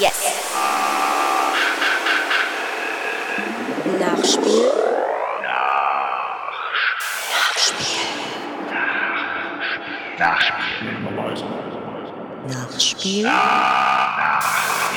Yes. Nachspiel. Nachspiel. Nachspiel. Nachspiel. Nachspiel. Nachspiel.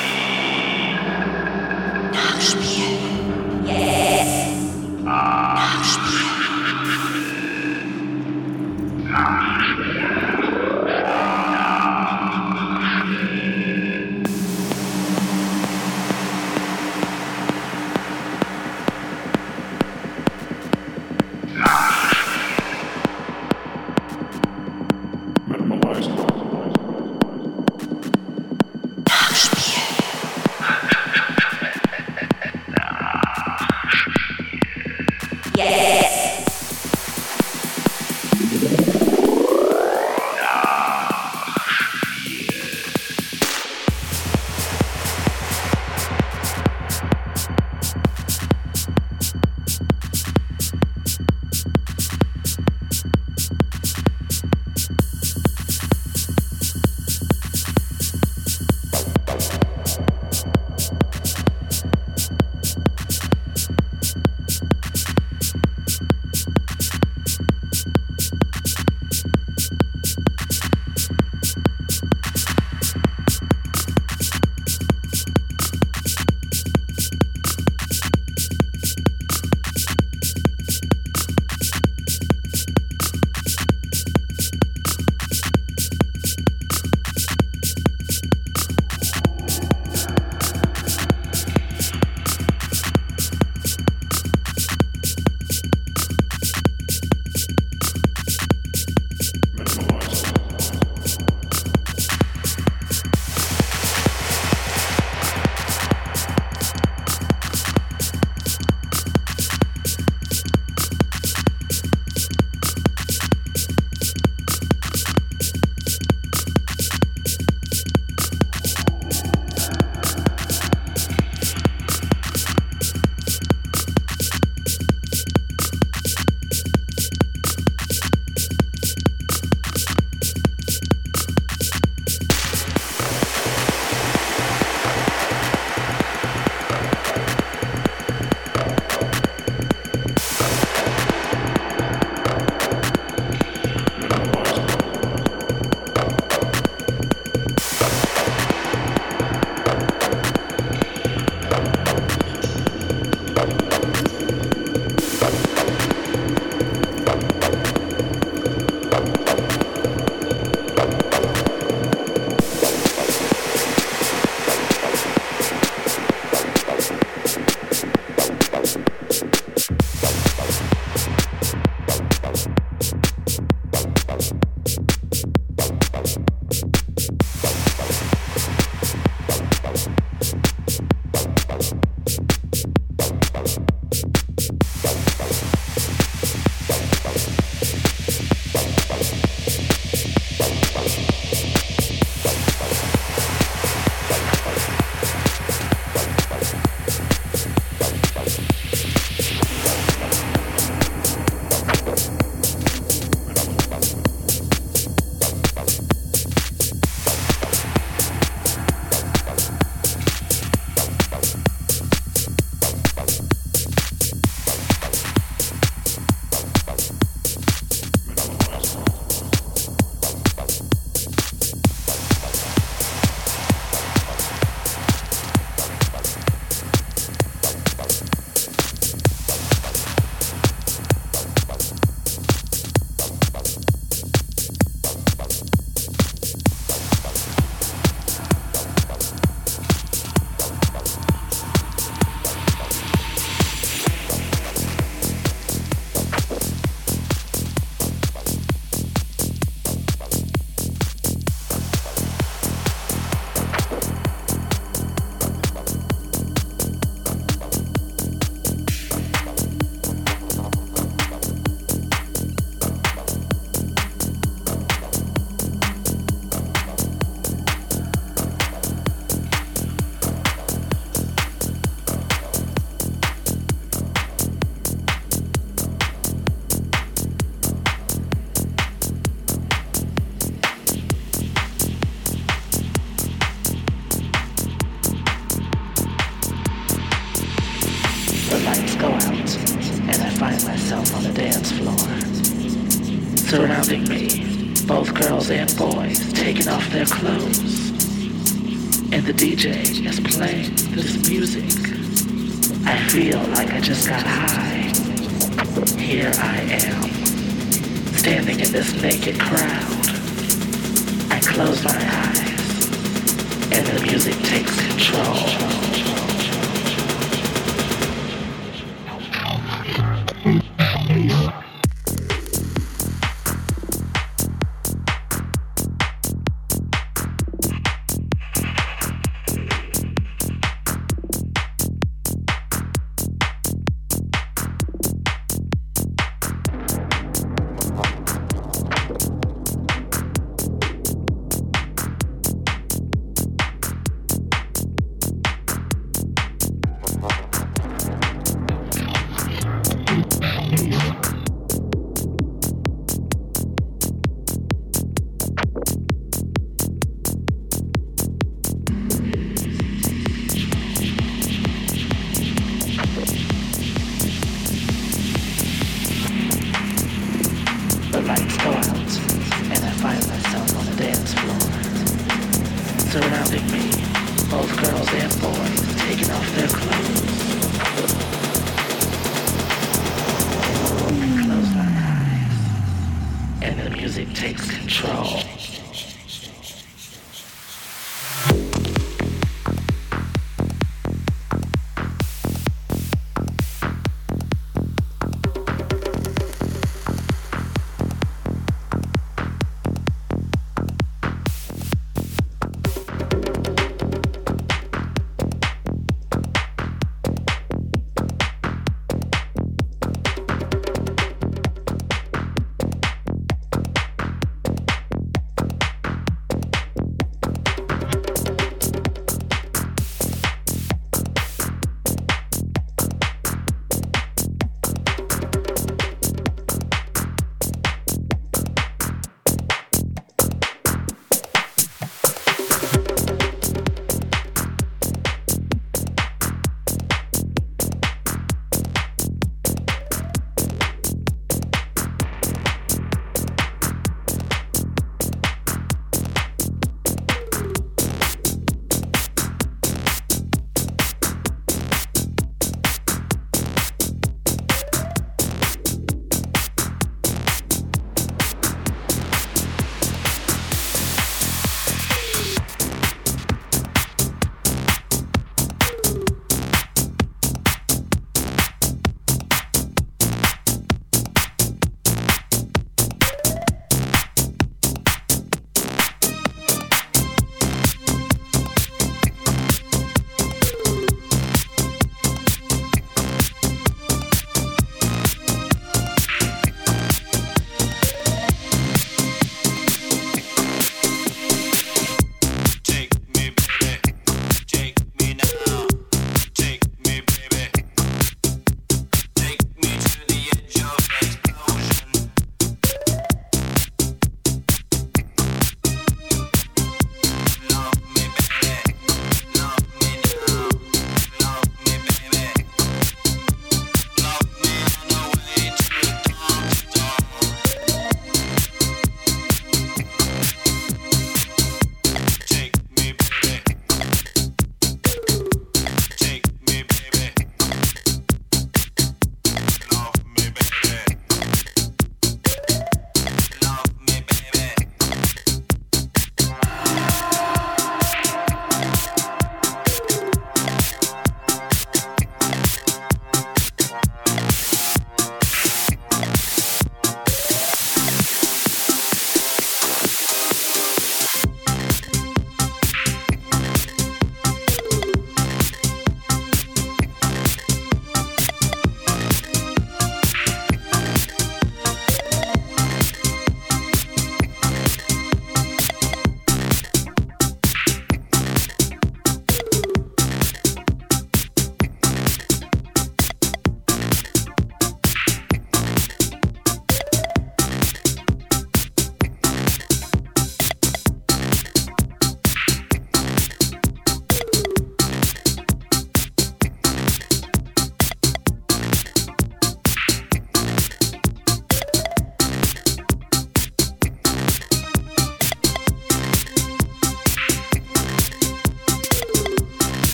This naked crowd.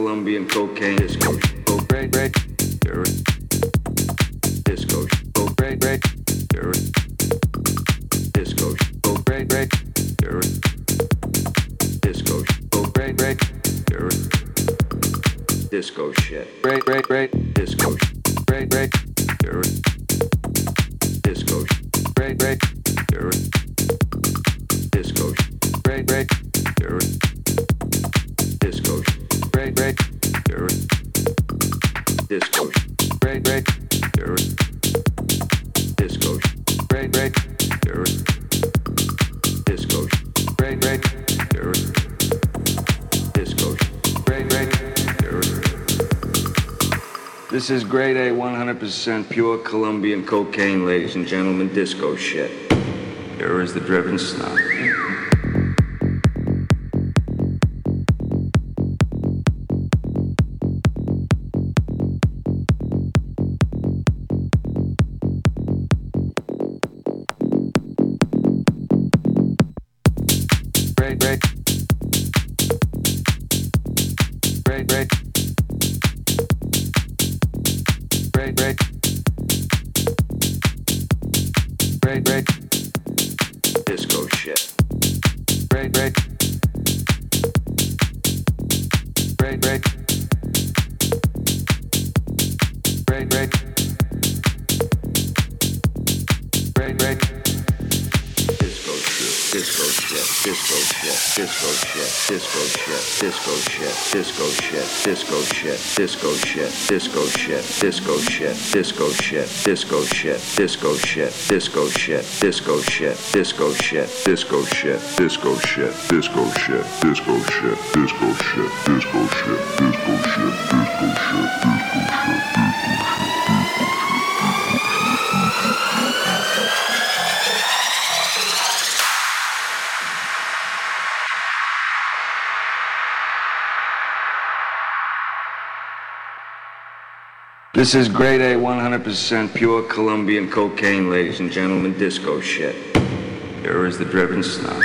Colombian cocaine This is grade A, 100% pure Colombian cocaine, ladies and gentlemen, disco shit. Here is the driven snob. Shit, disco shit, disco shit, disco shit, disco shit, disco shit, disco shit, disco shit, disco shit, disco shit, disco shit, disco shit, disco shit, disco shit, disco shit, disco shit, disco shit, disco shit, disco shit, This is grade A, 100% pure Colombian cocaine, ladies and gentlemen, disco shit. Here is the driven snob.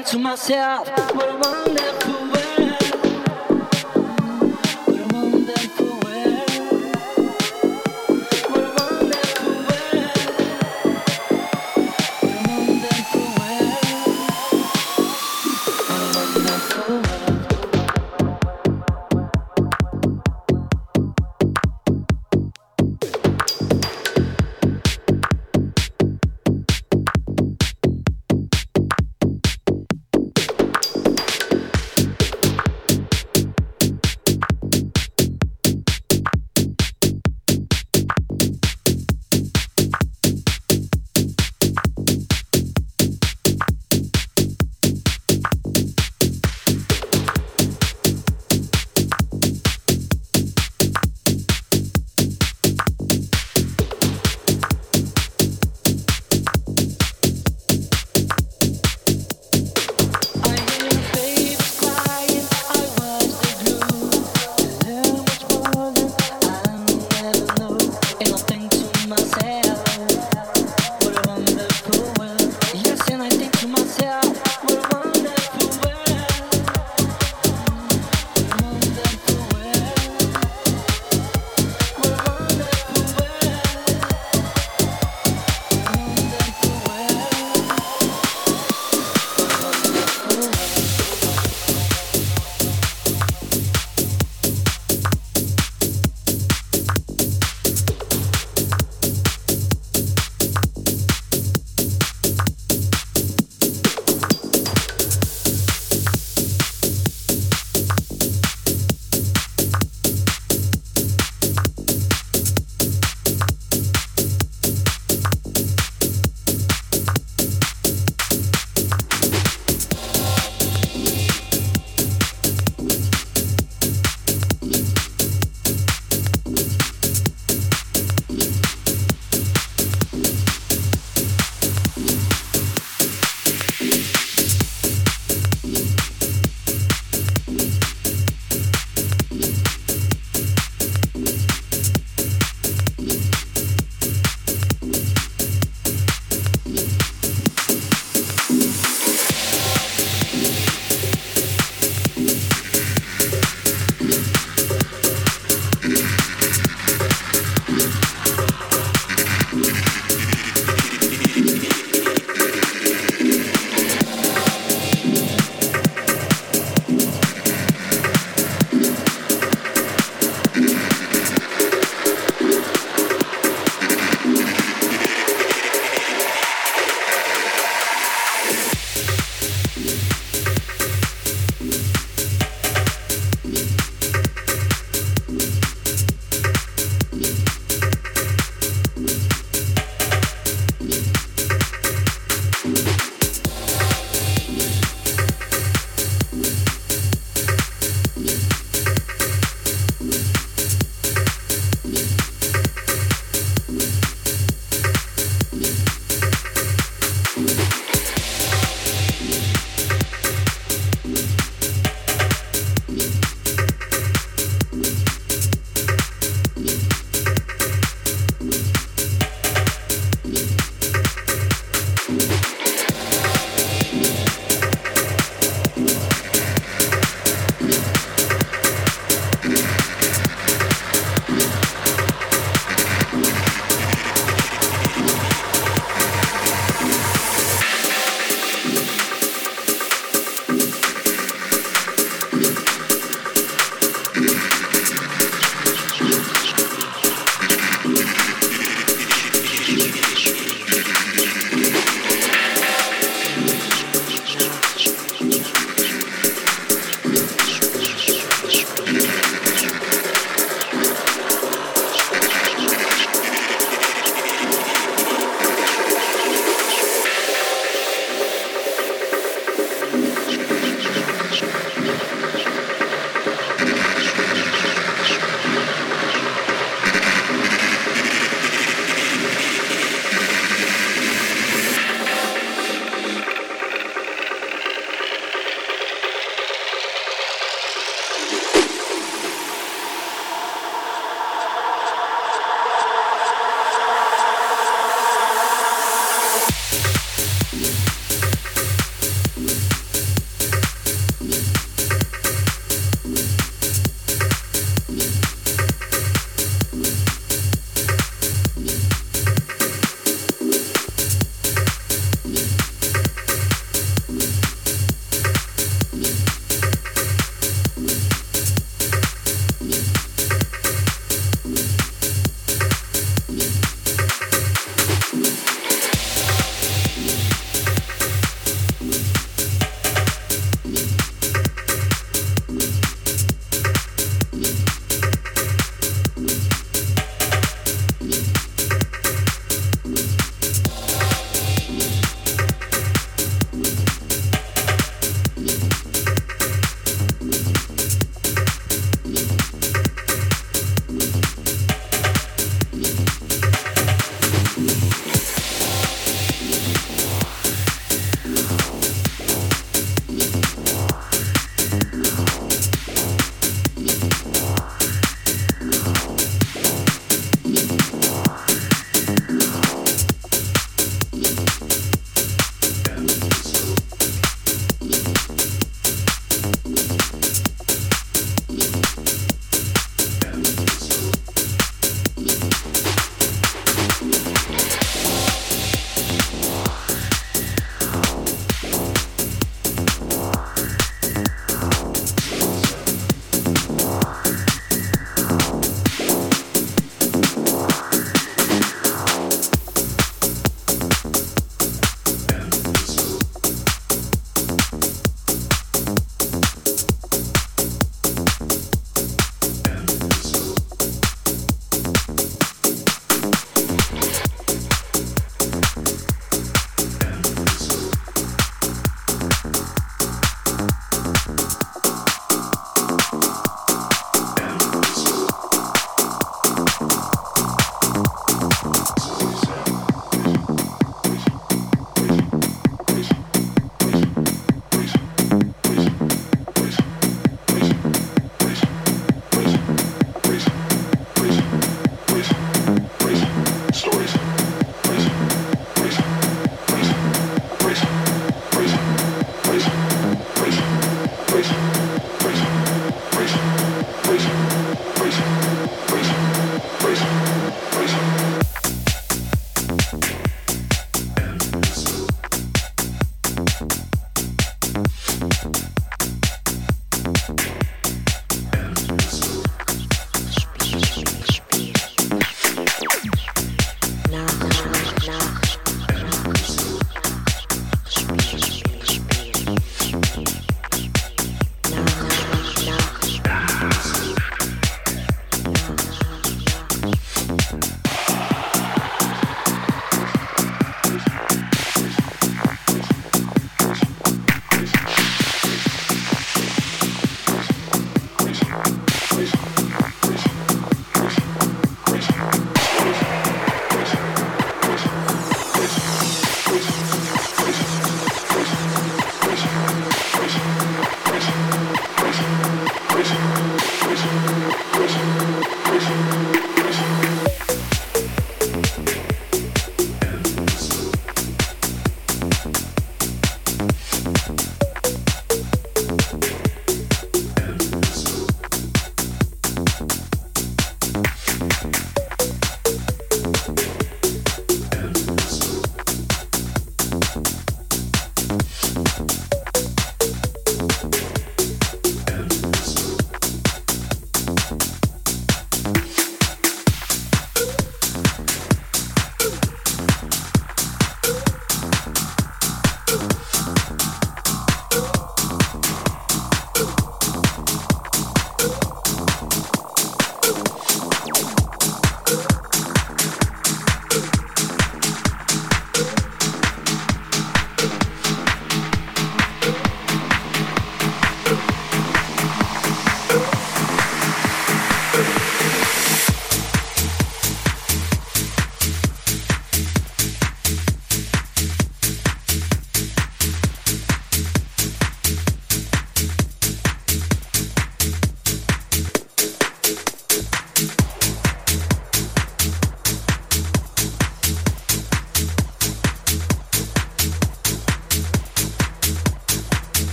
To myself, what a wonderful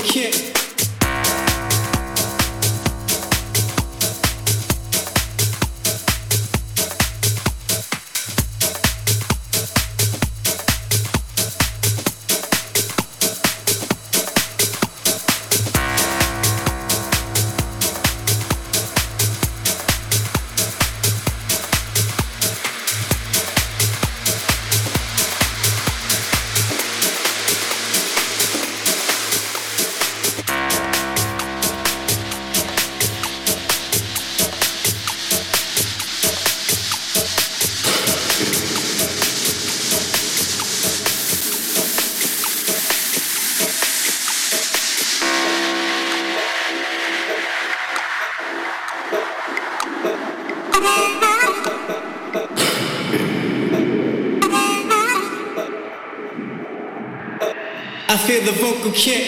kick. The vocal kick.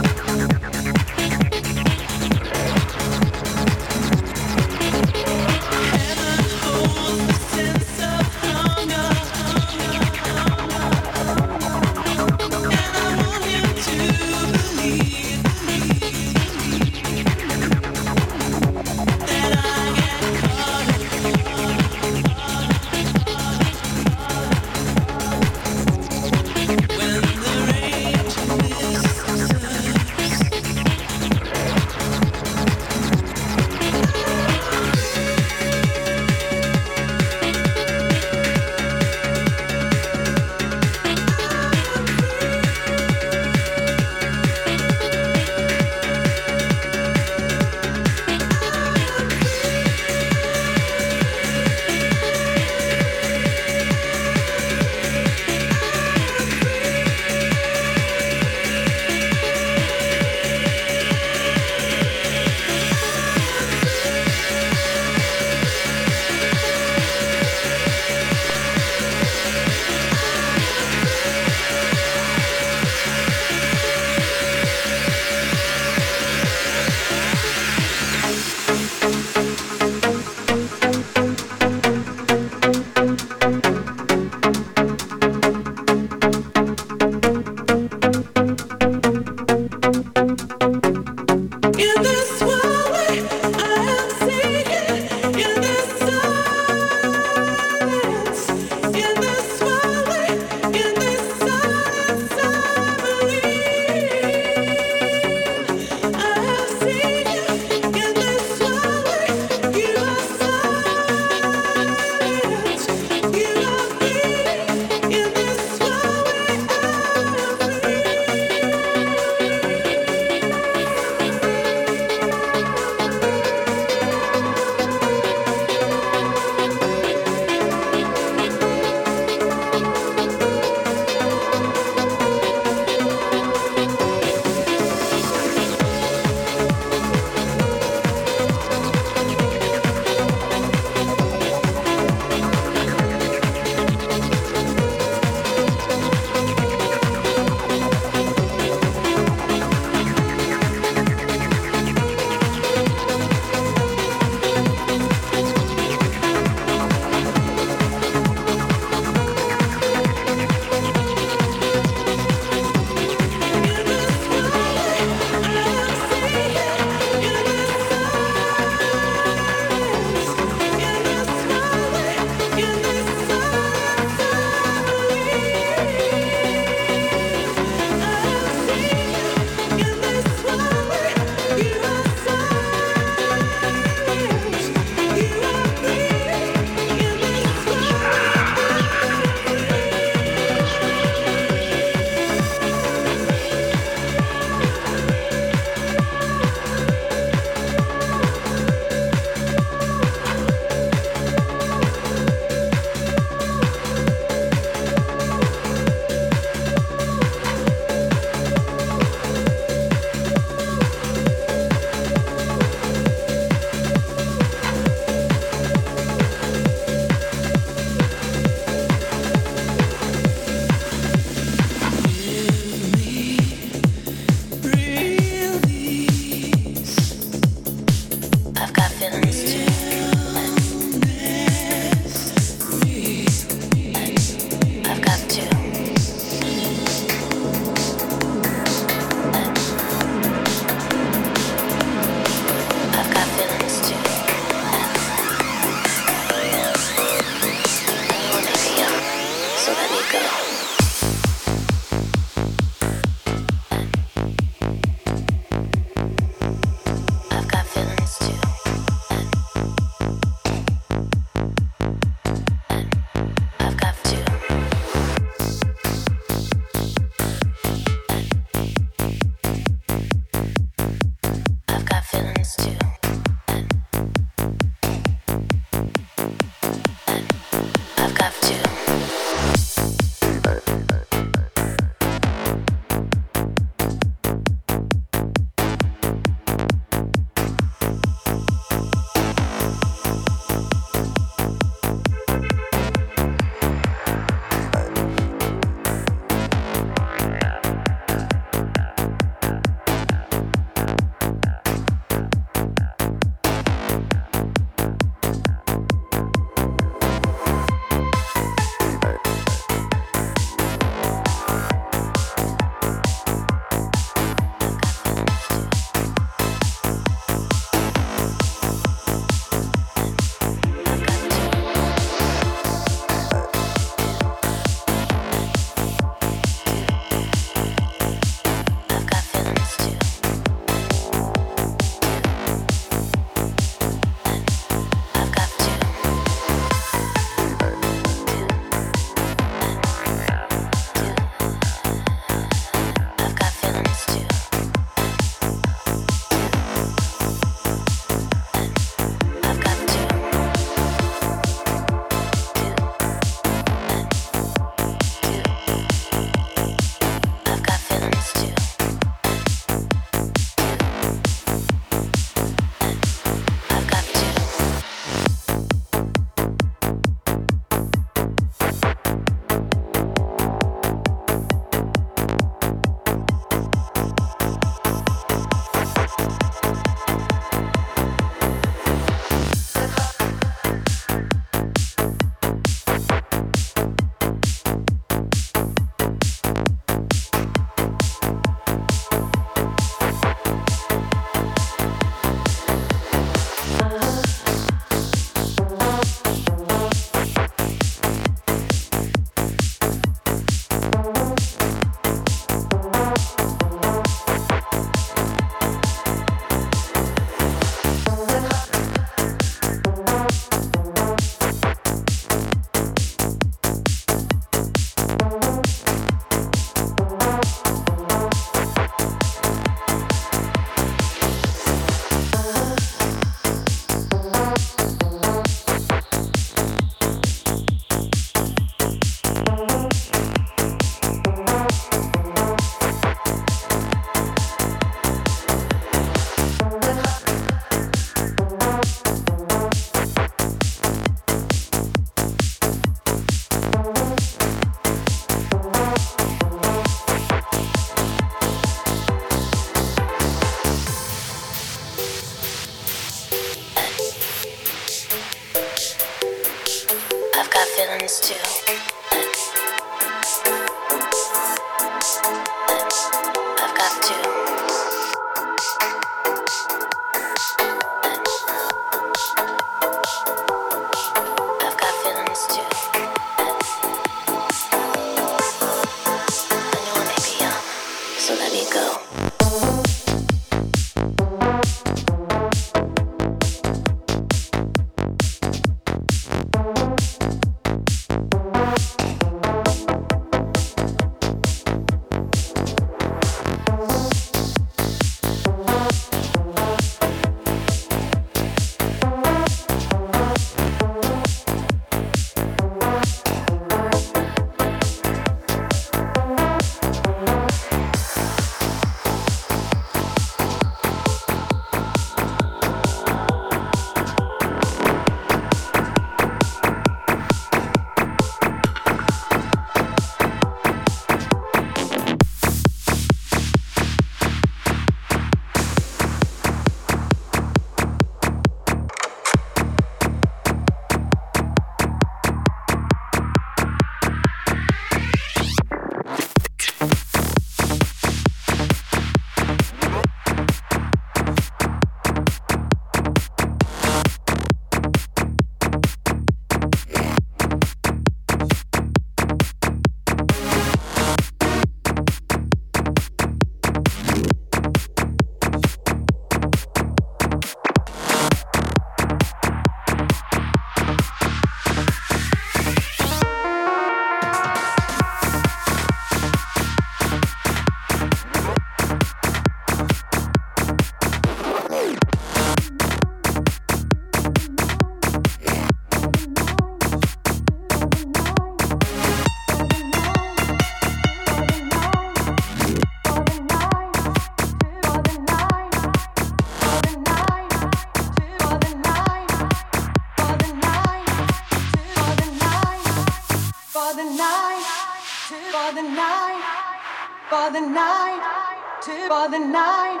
for the night, two for the night,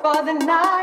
for the night.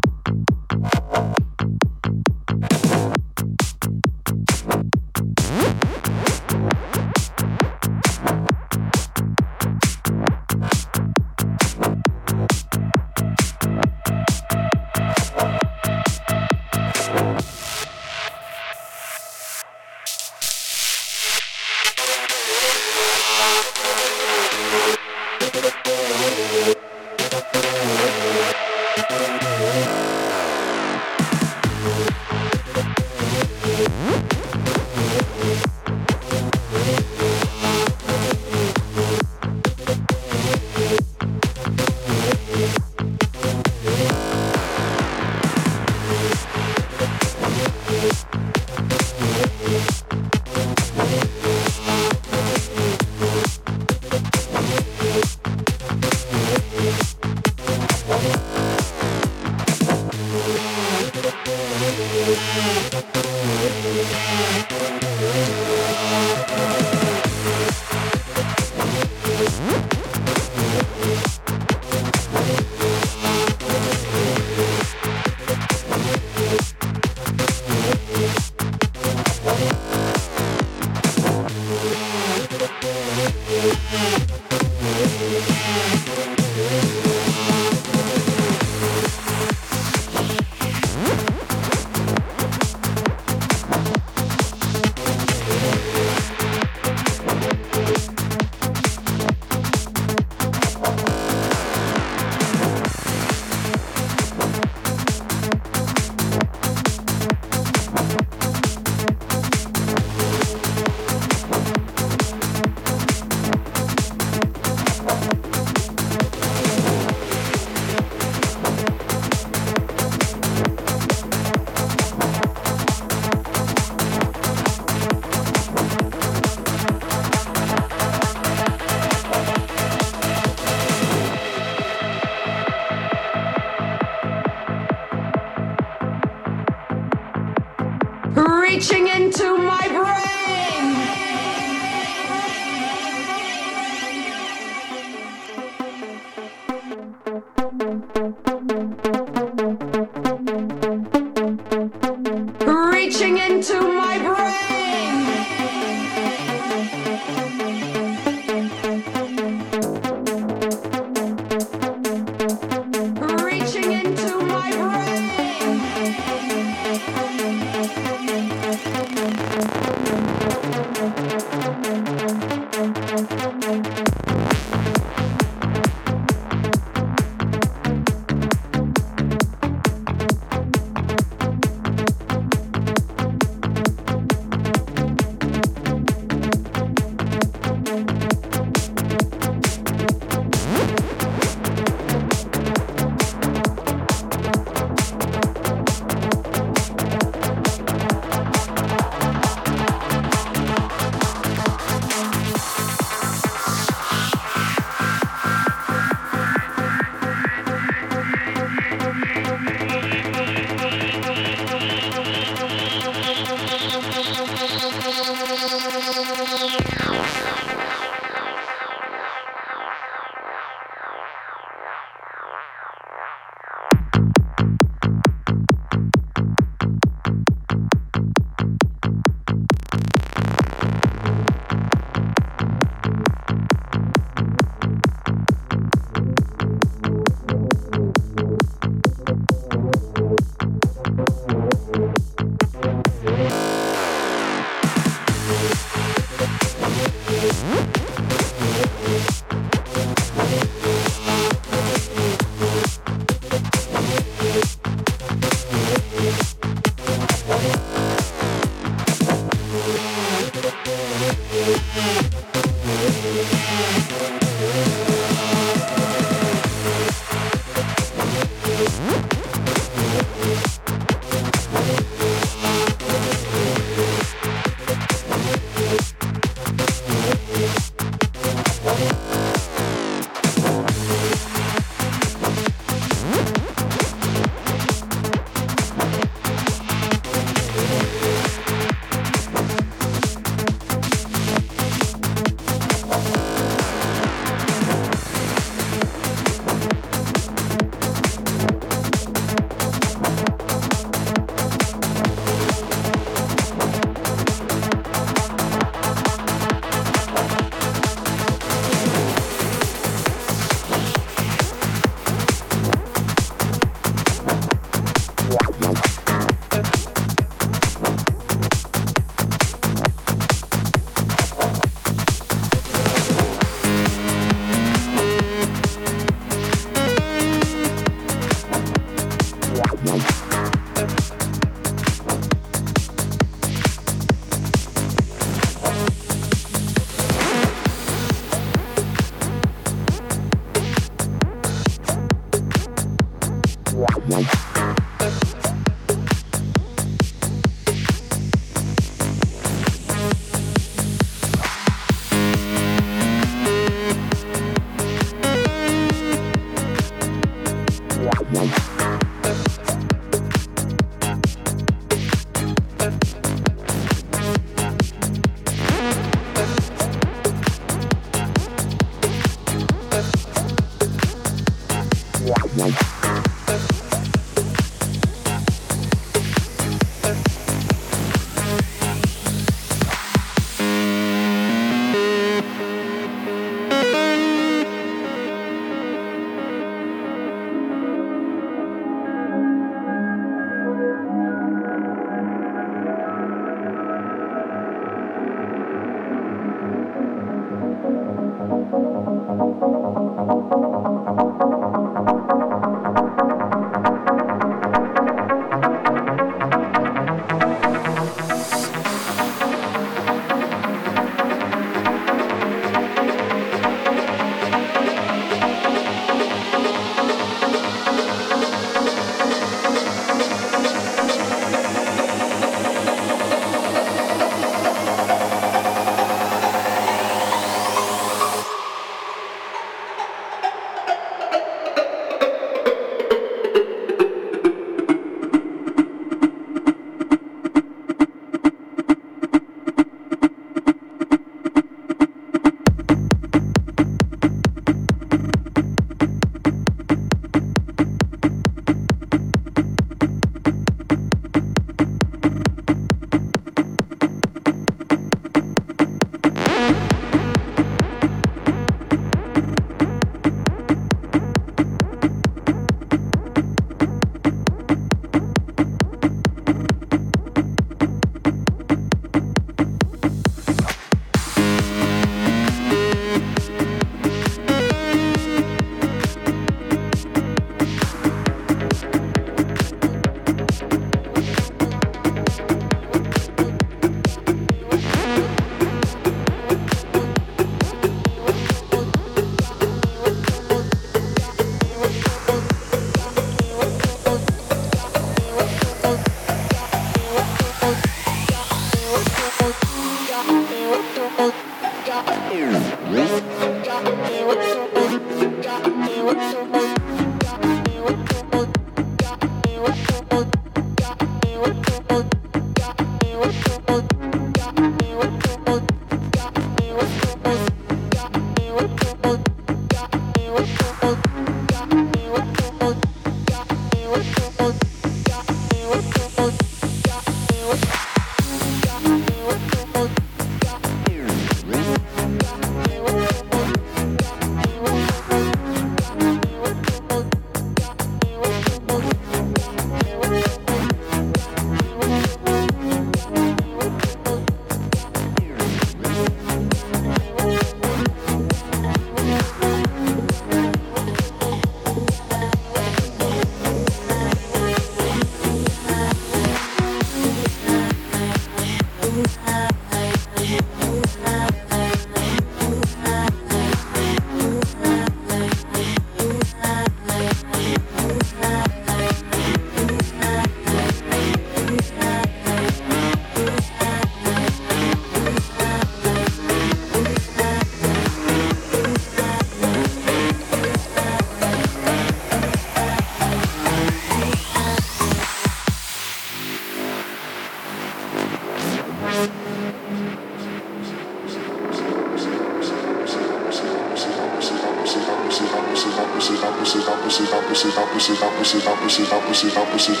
opposites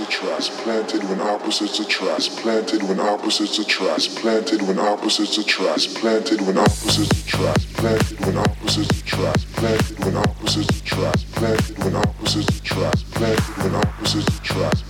attract, planted when opposites attract, planted when opposites attract, planted when opposites attract, planted when opposites attract, planted when opposites attract, planted when opposites attract, planted when opposites attract.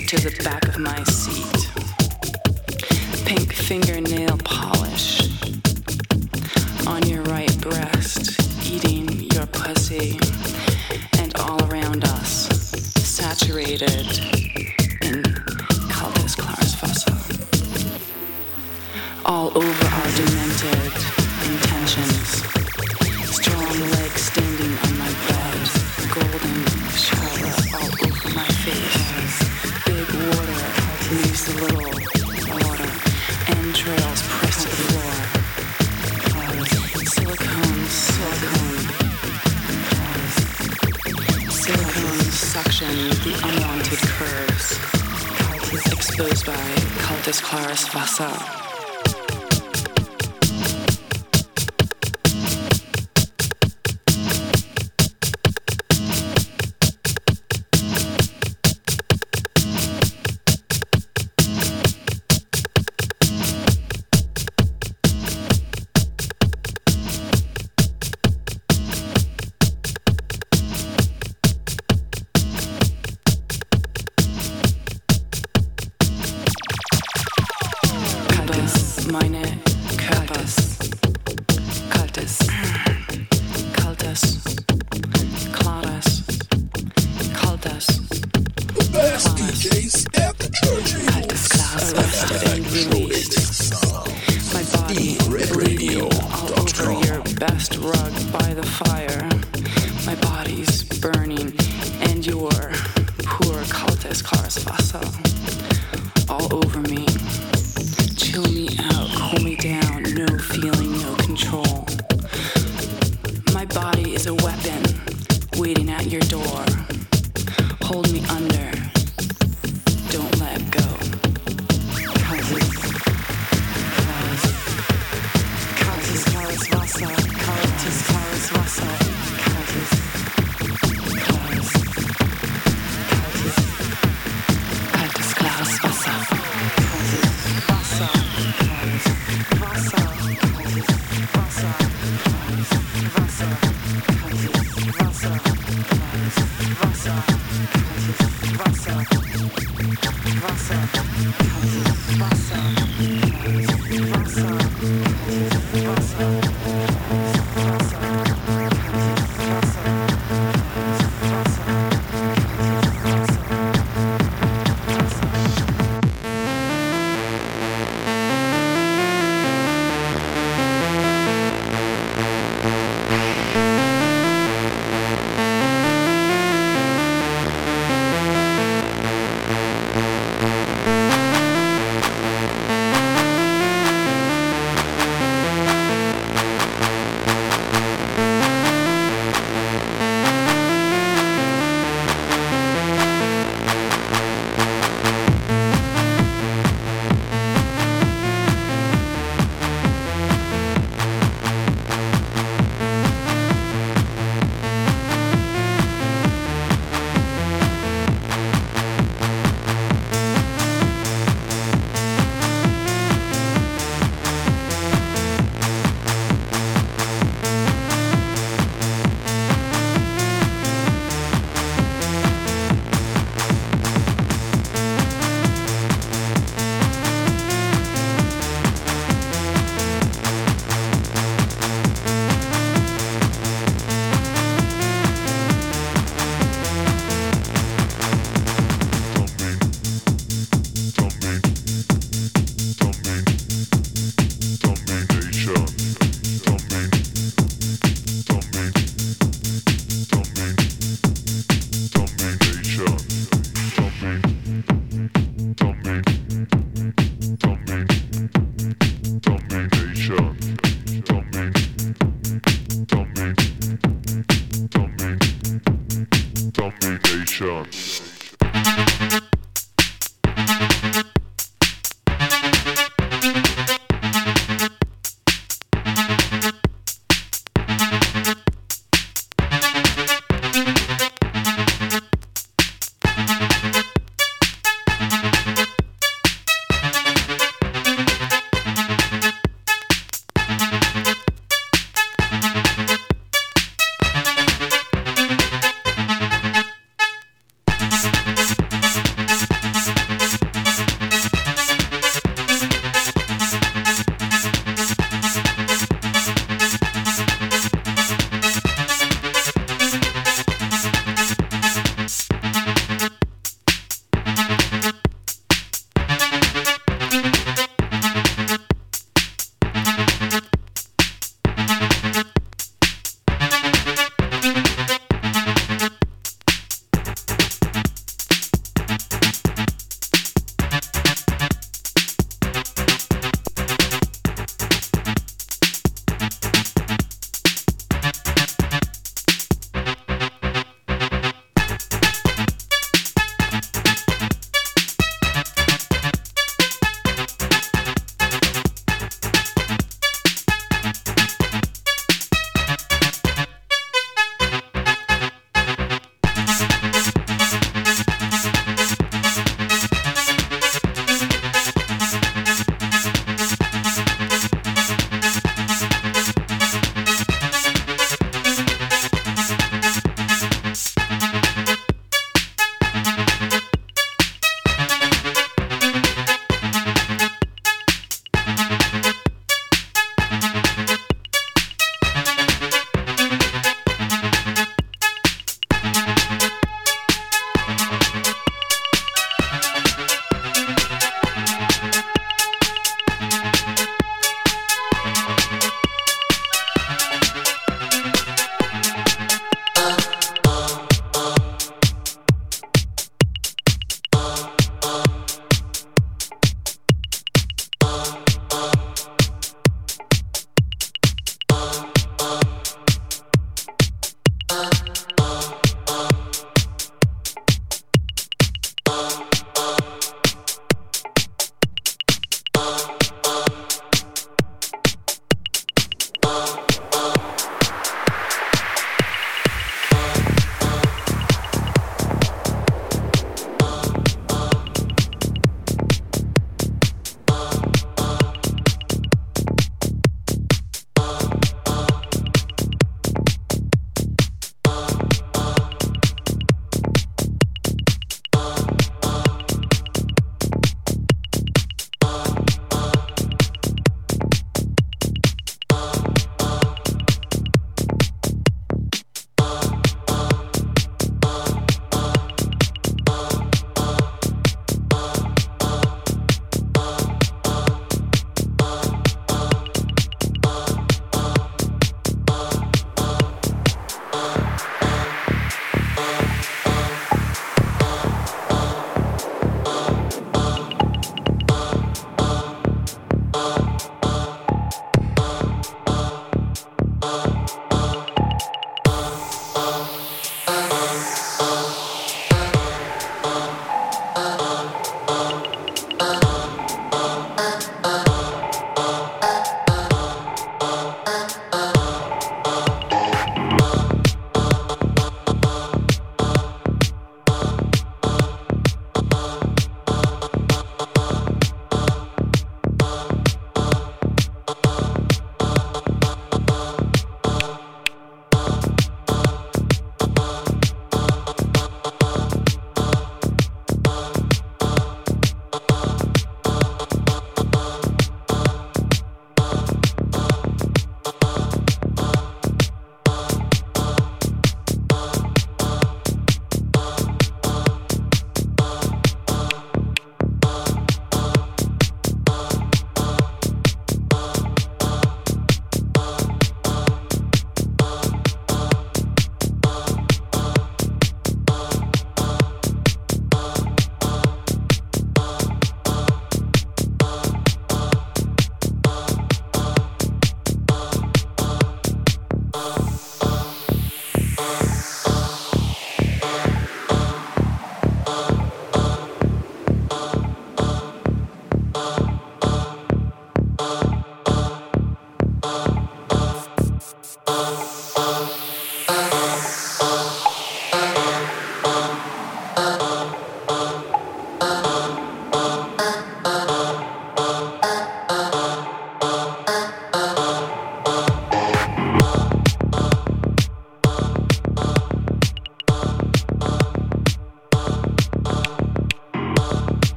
To the back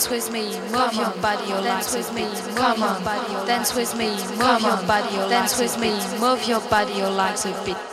Dance with me, move your body, your dance with me, move come on, dance with me, move your body, your dance with me, move your body, your legs a bit.